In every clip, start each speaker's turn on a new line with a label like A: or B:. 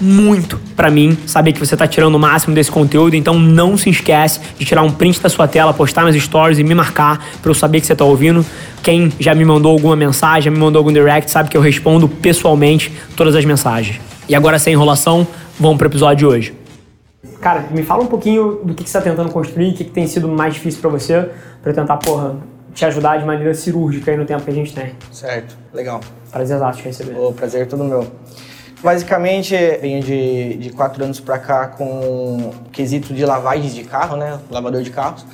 A: muito para mim saber que você está tirando o máximo desse conteúdo, então não se esquece de tirar um print da sua tela, postar nas stories e me marcar para eu saber que você está ouvindo. Quem já me mandou alguma mensagem, já me mandou algum direct, sabe que eu respondo pessoalmente todas as mensagens. E agora, sem enrolação, vamos pro episódio de hoje. Cara, me fala um pouquinho do que, você está tentando construir, o que, que tem sido mais difícil para você, para tentar, porra, te ajudar de maneira cirúrgica aí no tempo que a gente tem.
B: Certo, legal.
A: Prazer te receber.
B: O prazer é todo meu. Basicamente, venho de, de quatro anos para cá com quesito de lavagem de carro, né? Lavador de carros.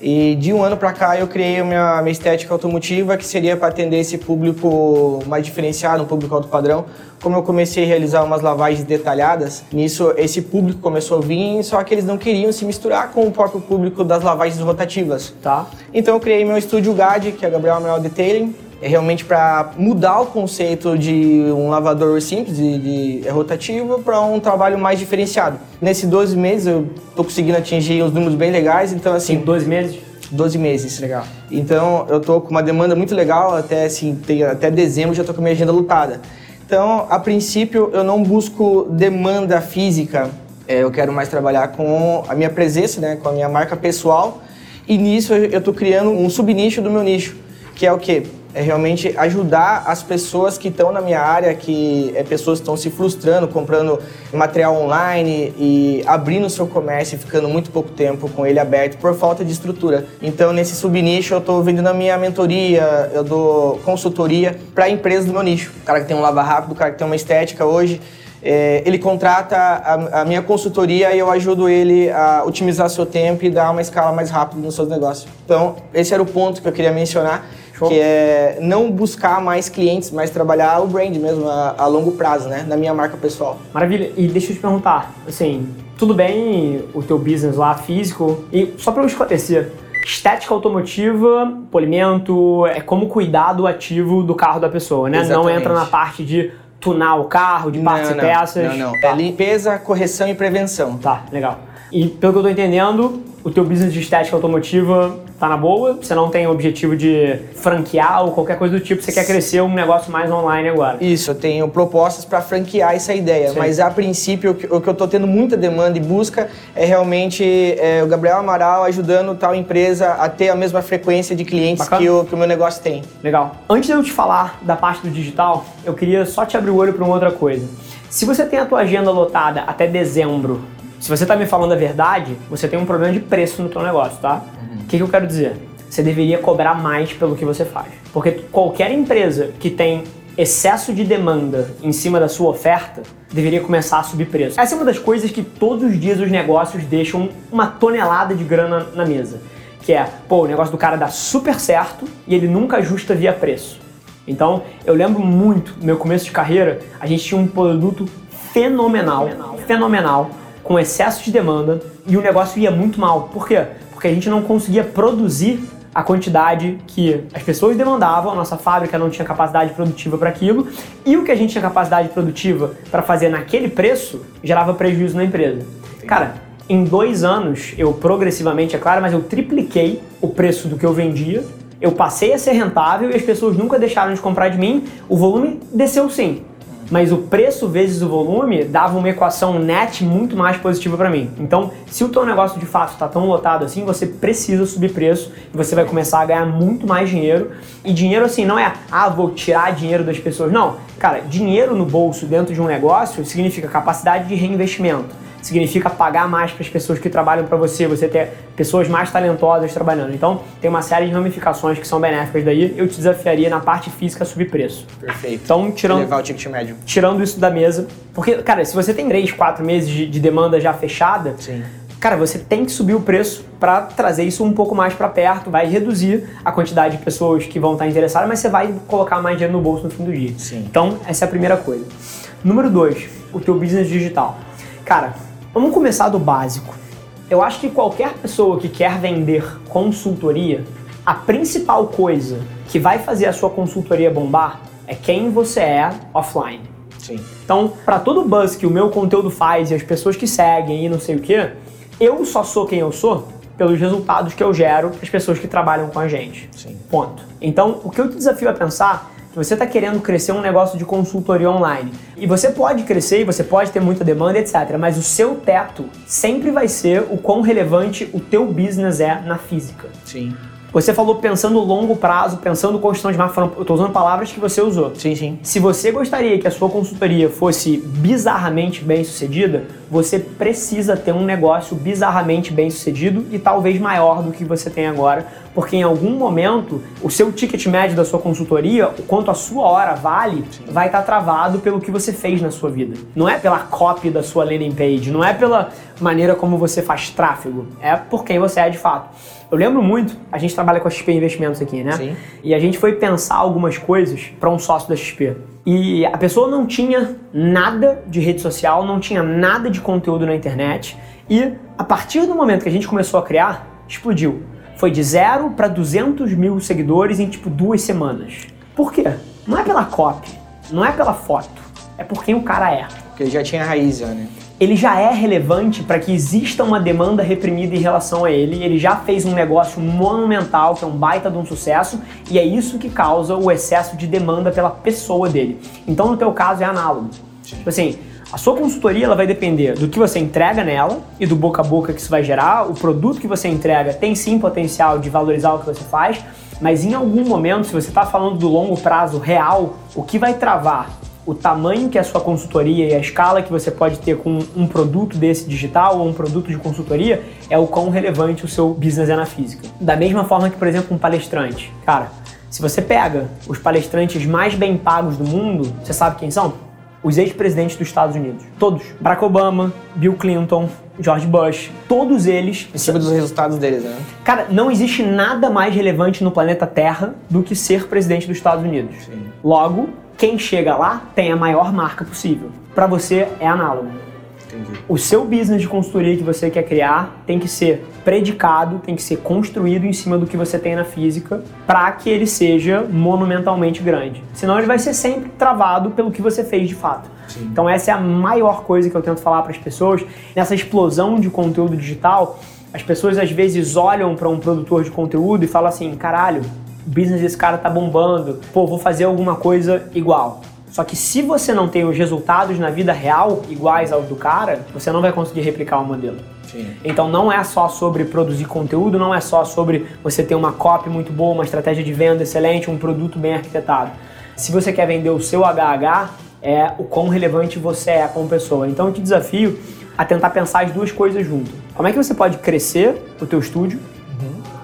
B: E de um ano para cá eu criei a minha, minha estética automotiva, que seria para atender esse público mais diferenciado, um público alto padrão. Como eu comecei a realizar umas lavagens detalhadas, nisso esse público começou a vir, só que eles não queriam se misturar com o próprio público das lavagens rotativas.
A: Tá.
B: Então eu criei meu estúdio GAD, que é Gabriel Amaral Detailing, é realmente para mudar o conceito de um lavador simples, de, de é rotativo, para um trabalho mais diferenciado. Nesses 12 meses eu tô conseguindo atingir uns números bem legais, então assim...
A: Em 12 meses?
B: 12 meses.
A: Legal.
B: Então eu tô com uma demanda muito legal, até assim, tem, até dezembro já tô com a minha agenda lutada. Então, a princípio, eu não busco demanda física, é, eu quero mais trabalhar com a minha presença, né, com a minha marca pessoal, e nisso eu tô criando um subnicho do meu nicho, que é o quê? É realmente ajudar as pessoas que estão na minha área, que é pessoas estão se frustrando, comprando material online e abrindo seu comércio e ficando muito pouco tempo com ele aberto por falta de estrutura. Então, nesse subnicho, eu estou vendendo a minha mentoria, eu dou consultoria para empresas do meu nicho. O cara que tem um lava rápido, o cara que tem uma estética hoje, é, ele contrata a, a, minha consultoria e eu ajudo ele a otimizar seu tempo e dar uma escala mais rápida nos seus negócios. Então, esse era o ponto que eu queria mencionar. Show. que é não buscar mais clientes, mas trabalhar o brand mesmo a, a, longo prazo, né, na minha marca pessoal.
A: Maravilha. E deixa eu te perguntar, assim, tudo bem o teu business lá físico e só para eu esclarecer, estética automotiva, polimento, é como cuidar do ativo do carro da pessoa, né?
B: Exatamente.
A: Não entra na parte de tunar o carro, de partes
B: não,
A: não, e peças.
B: Não, não. Tá. É limpeza, correção e prevenção.
A: Tá, legal. E pelo que eu tô entendendo, o teu business de estética automotiva tá na boa, você não tem o objetivo de franquear ou qualquer coisa do tipo, você quer crescer um negócio mais online agora.
B: Isso, eu tenho propostas para franquear essa ideia, Sim. mas a princípio o que eu tô tendo muita demanda e busca é realmente é, o Gabriel Amaral ajudando tal empresa a ter a mesma frequência de clientes que o, que o meu negócio tem.
A: Legal. Antes de eu te falar da parte do digital, eu queria só te abrir o olho para uma outra coisa. Se você tem a tua agenda lotada até dezembro se você está me falando a verdade, você tem um problema de preço no teu negócio, tá? Uhum. O que, que eu quero dizer? Você deveria cobrar mais pelo que você faz. Porque qualquer empresa que tem excesso de demanda em cima da sua oferta deveria começar a subir preço. Essa é uma das coisas que todos os dias os negócios deixam uma tonelada de grana na mesa. Que é, pô, o negócio do cara dá super certo e ele nunca ajusta via preço. Então, eu lembro muito, no meu começo de carreira, a gente tinha um produto fenomenal, fenomenal, fenomenal com excesso de demanda e o negócio ia muito mal. Por quê? Porque a gente não conseguia produzir a quantidade que as pessoas demandavam, a nossa fábrica não tinha capacidade produtiva para aquilo, e o que a gente tinha capacidade produtiva para fazer naquele preço gerava prejuízo na empresa. Cara, em dois anos, eu progressivamente, é claro, mas eu tripliquei o preço do que eu vendia, eu passei a ser rentável e as pessoas nunca deixaram de comprar de mim, o volume desceu sim mas o preço vezes o volume dava uma equação net muito mais positiva para mim. Então, se o teu negócio de fato está tão lotado assim, você precisa subir preço e você vai começar a ganhar muito mais dinheiro. E dinheiro assim não é, ah, vou tirar dinheiro das pessoas. Não, cara, dinheiro no bolso dentro de um negócio significa capacidade de reinvestimento significa pagar mais para as pessoas que trabalham para você, você ter pessoas mais talentosas trabalhando. Então, tem uma série de ramificações que são benéficas daí. Eu te desafiaria na parte física a subir preço.
B: Perfeito.
A: Então, tirando,
B: Levar o ticket médio.
A: tirando isso da mesa, porque, cara, se você tem 3, 4 meses de, de demanda já fechada,
B: Sim
A: cara, você tem que subir o preço para trazer isso um pouco mais para perto, vai reduzir a quantidade de pessoas que vão estar interessadas, mas você vai colocar mais dinheiro no bolso no fim do dia.
B: Sim.
A: Então, essa é a primeira coisa. Número dois, o teu business digital. Cara, Vamos começar do básico. Eu acho que qualquer pessoa que quer vender consultoria, a principal coisa que vai fazer a sua consultoria bombar é quem você é offline.
B: Sim.
A: Então, para todo o buzz que o meu conteúdo faz e as pessoas que seguem e não sei o que, eu só sou quem eu sou pelos resultados que eu gero para as pessoas que trabalham com a gente.
B: Sim.
A: Ponto. Então, o que eu te desafio a pensar é que você está querendo crescer um negócio de consultoria online. E você pode crescer, e você pode ter muita demanda, etc. Mas o seu teto sempre vai ser o quão relevante o teu business é na física.
B: Sim.
A: Você falou pensando longo prazo, pensando construção de marca, eu estou usando palavras que você usou.
B: Sim, sim.
A: Se você gostaria que a sua consultoria fosse bizarramente bem sucedida, você precisa ter um negócio bizarramente bem sucedido e talvez maior do que você tem agora, porque em algum momento o seu ticket médio da sua consultoria, o quanto a sua hora vale, vai estar tá travado pelo que você fez na sua vida. Não é pela copy da sua landing page, não é pela maneira como você faz tráfego, é por quem você é de fato. Eu lembro muito, a gente trabalha com a XP Investimentos aqui, né?
B: Sim.
A: E a gente foi pensar algumas coisas para um sócio da XP. E a pessoa não tinha nada de rede social, não tinha nada de conteúdo na internet. E a partir do momento que a gente começou a criar, explodiu. Foi de zero para 200 mil seguidores em tipo duas semanas. Por quê? Não é pela copy, não é pela foto, é por quem o cara é.
B: Porque já tinha raiz, né?
A: Ele já é relevante para que exista uma demanda reprimida em relação a ele. Ele já fez um negócio monumental, que é um baita de um sucesso, e é isso que causa o excesso de demanda pela pessoa dele. Então, no teu caso, é análogo. Tipo assim, a sua consultoria ela vai depender do que você entrega nela e do boca a boca que isso vai gerar. O produto que você entrega tem sim potencial de valorizar o que você faz, mas em algum momento, se você está falando do longo prazo real, o que vai travar o tamanho que é a sua consultoria e a escala que você pode ter com um produto desse digital ou um produto de consultoria é o quão relevante o seu business é na física. Da mesma forma que, por exemplo, um palestrante. Cara, se você pega os palestrantes mais bem pagos do mundo, você sabe quem são? Os ex-presidentes dos Estados Unidos. Todos. Barack Obama, Bill Clinton, George Bush, todos eles.
B: Em cima dos resultados deles, né?
A: Cara, não existe nada mais relevante no planeta Terra do que ser presidente dos Estados Unidos.
B: Sim.
A: Logo, quem chega lá tem a maior marca possível. Para você é análogo.
B: Entendi.
A: O seu business de consultoria que você quer criar tem que ser predicado, tem que ser construído em cima do que você tem na física para que ele seja monumentalmente grande. Senão ele vai ser sempre travado pelo que você fez de fato.
B: Sim.
A: Então essa é a maior coisa que eu tento falar para as pessoas nessa explosão de conteúdo digital. As pessoas às vezes olham para um produtor de conteúdo e falam assim: caralho, o business desse cara tá bombando, pô, vou fazer alguma coisa igual. Só que se você não tem os resultados na vida real iguais aos do cara, você não vai conseguir replicar o modelo.
B: Sim.
A: Então não é só sobre produzir conteúdo, não é só sobre você ter uma copy muito boa, uma estratégia de venda excelente, um produto bem arquitetado. Se você quer vender o seu HH, é o quão relevante você é como pessoa. Então eu te desafio a tentar pensar as duas coisas junto. Como é que você pode crescer o teu estúdio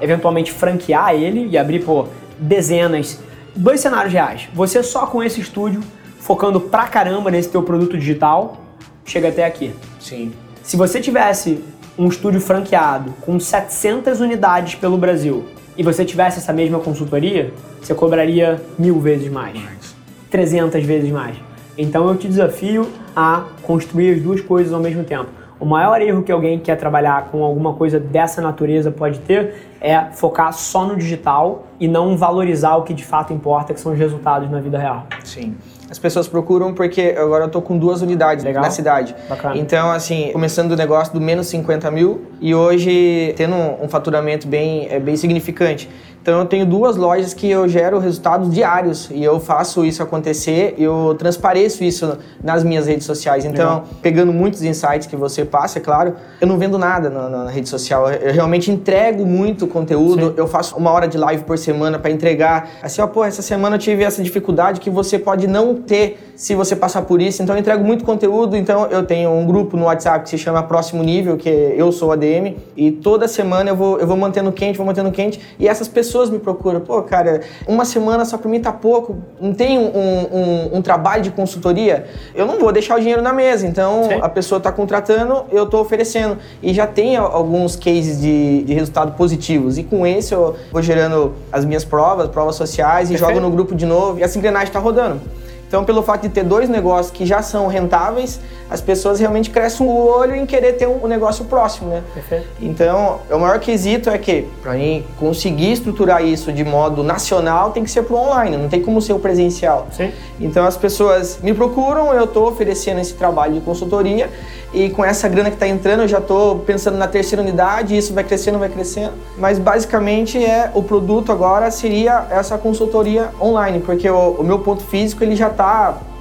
A: eventualmente franquear ele e abrir por dezenas. Dois cenários reais. Você só com esse estúdio, focando pra caramba nesse teu produto digital, chega até aqui.
B: Sim.
A: Se você tivesse um estúdio franqueado com 700 unidades pelo Brasil e você tivesse essa mesma consultoria, você cobraria mil vezes mais,
B: mais.
A: 300 vezes mais. Então eu te desafio a construir as duas coisas ao mesmo tempo. O maior erro que alguém que quer trabalhar com alguma coisa dessa natureza pode ter é focar só no digital e não valorizar o que de fato importa, que são os resultados na vida real.
B: Sim. As pessoas procuram porque agora eu tô com duas unidades
A: Legal.
B: na cidade.
A: Bacana.
B: Então, assim, começando do negócio do menos 50 mil e hoje tendo um faturamento bem, é, bem significante. Então eu tenho duas lojas que eu gero resultados diários e eu faço isso acontecer, eu transpareço isso nas minhas redes sociais. Então,
A: Legal.
B: pegando muitos insights que você passa, é claro, eu não vendo nada na, na rede social. Eu realmente entrego muito conteúdo,
A: Sim.
B: eu faço uma hora de live por semana para entregar. Assim, ó, pô, essa semana eu tive essa dificuldade que você pode não ter se você passar por isso. Então eu entrego muito conteúdo, então eu tenho um grupo no WhatsApp que se chama Próximo Nível, que é eu sou ADM, e toda semana eu vou, eu vou mantendo quente, vou mantendo quente, e essas pessoas me procuram. Pô, cara, uma semana só pra mim tá pouco, não tem um, um, um trabalho de consultoria, eu não vou deixar o dinheiro na mesa. Então
A: Sim.
B: a pessoa tá contratando, eu tô oferecendo. E já tem al- alguns cases de, de resultado positivos. E com esse eu vou gerando as minhas provas, provas sociais, e
A: Perfeito.
B: jogo no grupo de novo, e essa engrenagem tá rodando. Então, pelo fato de ter dois negócios que já são rentáveis, as pessoas realmente crescem o olho em querer ter um, negócio próximo, né?
A: Perfeito.
B: Então, o maior quesito é que, para mim conseguir estruturar isso de modo nacional, tem que ser pro online, não tem como ser o presencial.
A: Sim.
B: Então, as pessoas me procuram, eu estou oferecendo esse trabalho de consultoria e com essa grana que está entrando, eu já estou pensando na terceira unidade, isso vai crescendo, vai crescendo. Mas basicamente é o produto agora seria essa consultoria online, porque o, o meu ponto físico ele já está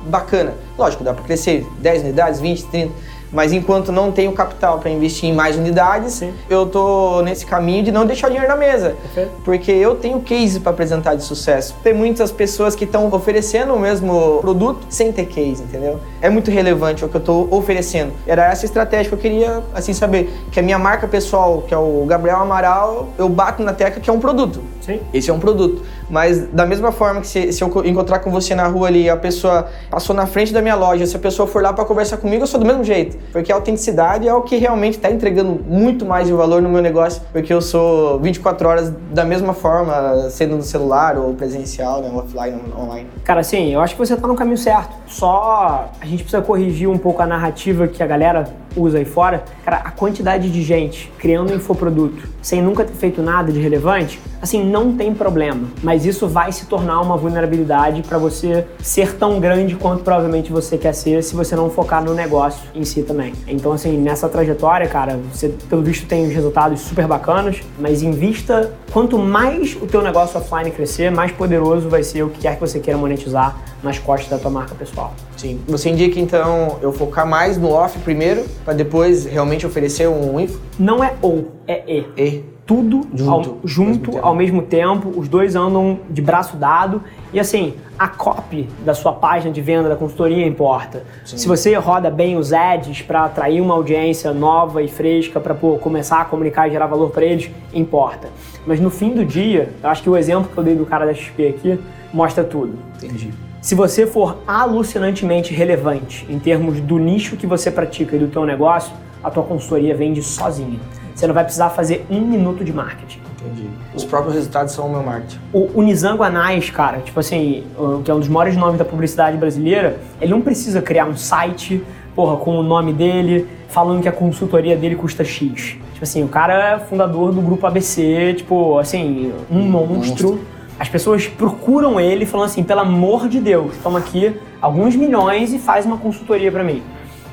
B: bacana. Lógico, dá para crescer 10 unidades, 20, 30 mas enquanto não tenho capital para investir em mais unidades, Sim. eu tô nesse caminho de não deixar o dinheiro na mesa. Porque eu tenho case para apresentar de sucesso. Tem muitas pessoas que estão oferecendo o mesmo produto sem ter case, entendeu? É muito relevante o que eu estou oferecendo. Era essa estratégia que eu queria assim saber, que a minha marca pessoal, que é o Gabriel Amaral, eu bato na tecla que é um produto.
A: Sim.
B: Esse é um produto. Mas da mesma forma que se, se eu encontrar com você na rua ali, a pessoa passou na frente da minha loja, se a pessoa for lá para conversar comigo, eu sou do mesmo jeito. Porque a autenticidade é o que realmente está entregando muito mais de valor no meu negócio, porque eu sou 24 horas da mesma forma, sendo no celular ou presencial, né, offline, online.
A: Cara, sim, eu acho que você está no caminho certo. Só a gente precisa corrigir um pouco a narrativa que a galera usa aí fora. Cara, a quantidade de gente criando infoproduto sem nunca ter feito nada de relevante, assim, não tem problema. Mas isso vai se tornar uma vulnerabilidade para você ser tão grande quanto provavelmente você quer ser se você não focar no negócio em si também. Então, assim, nessa trajetória, cara, você pelo visto tem resultados super bacanas, mas invista quanto mais o teu negócio offline crescer, mais poderoso vai ser o que quer que você queira monetizar nas costas da tua marca pessoal.
B: Sim. Você indica então eu focar mais no off primeiro, para depois realmente oferecer um info?
A: Não é ou, é e.
B: E
A: tudo junto, ao, junto mesmo ao mesmo tempo, os dois andam de braço dado e assim, a copy da sua página de venda da consultoria importa. Sim. Se você roda bem os ads para atrair uma audiência nova e fresca para começar a comunicar e gerar valor para eles, importa. Mas no fim do dia, eu acho que o exemplo que eu dei do cara da XP aqui mostra tudo.
B: Entendi.
A: Se você for alucinantemente relevante em termos do nicho que você pratica e do teu negócio, a tua consultoria vende sozinha. Você não vai precisar fazer um minuto de marketing.
B: Entendi. Os próprios resultados são o meu marketing.
A: O, o Nizango Anais, cara, tipo assim, que é um dos maiores nomes da publicidade brasileira, ele não precisa criar um site, porra, com o nome dele, falando que a consultoria dele custa X. Tipo assim, o cara é fundador do grupo ABC, tipo, assim, um monstro. monstro. As pessoas procuram ele falando assim, pelo amor de Deus, toma aqui alguns milhões e faz uma consultoria para mim.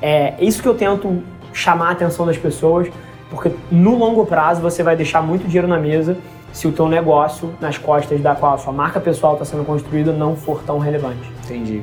A: É isso que eu tento chamar a atenção das pessoas porque no longo prazo você vai deixar muito dinheiro na mesa se o teu negócio, nas costas da qual a sua marca pessoal está sendo construída, não for tão relevante.
B: Entendi.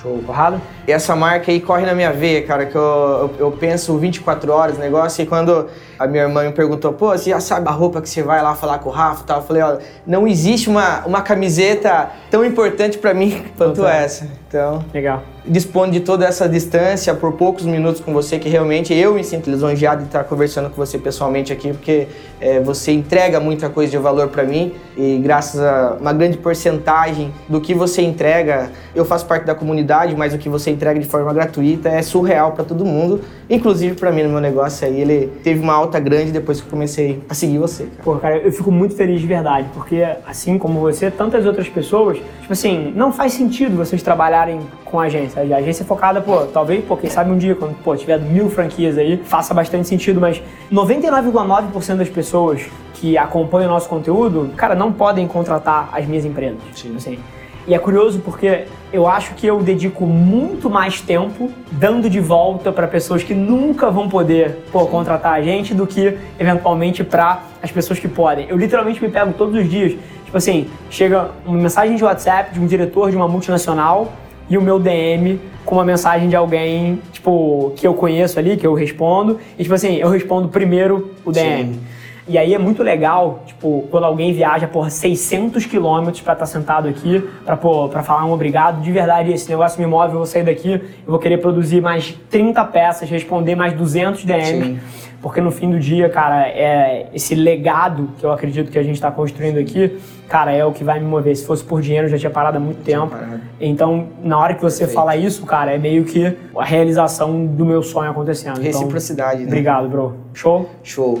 B: Show, corrado? E essa marca aí corre na minha veia, cara, que eu, eu, eu penso 24 horas no negócio e quando a minha irmã me perguntou, pô, você já sabe a roupa que você vai lá falar com o Rafa e tal? Eu falei, ó, não existe uma, uma camiseta tão importante para mim quanto essa. Então,
A: legal.
B: Dispondo de toda essa distância por poucos minutos com você, que realmente eu me sinto lisonjeado de estar conversando com você pessoalmente aqui, porque é, você entrega muita coisa de valor para mim e graças a uma grande porcentagem do que você entrega, eu faço parte da comunidade, mas o que você entrega de forma gratuita é surreal para todo mundo, inclusive para mim no meu negócio aí, ele teve uma alta grande depois que eu comecei a seguir você. Cara.
A: Pô, cara, eu fico muito feliz de verdade, porque assim como você, tantas outras pessoas, tipo assim, não faz sentido vocês trabalharem com agência. A agência é focada, pô, talvez, pô, quem sabe um dia, quando pô, tiver mil franquias aí, faça bastante sentido, mas 99,9% das pessoas que acompanham o nosso conteúdo, cara, não podem contratar as minhas empresas. Sim. Assim. E é curioso porque eu acho que eu dedico muito mais tempo dando de volta para pessoas que nunca vão poder pô, contratar a gente do que eventualmente para as pessoas que podem. Eu literalmente me pego todos os dias, tipo assim, chega uma mensagem de WhatsApp de um diretor de uma multinacional e o meu DM com uma mensagem de alguém, tipo, que eu conheço ali, que eu respondo, e tipo assim, eu respondo primeiro o DM. Sim. E aí é muito legal, tipo, quando alguém viaja por 600 quilômetros para estar tá sentado aqui, para para falar um obrigado, de verdade, esse negócio me move, eu vou sair daqui, eu vou querer produzir mais 30 peças, responder mais 200 DMs. Sim. Porque no fim do dia, cara, é esse legado que eu acredito que a gente está construindo aqui, cara, é o que vai me mover. Se fosse por dinheiro, eu já tinha parado há muito tempo. Então, na hora que você Perfeito. fala isso, cara, é meio que a realização do meu sonho acontecendo.
B: Reciprocidade,
A: então, né? Obrigado, bro. Show?
B: Show.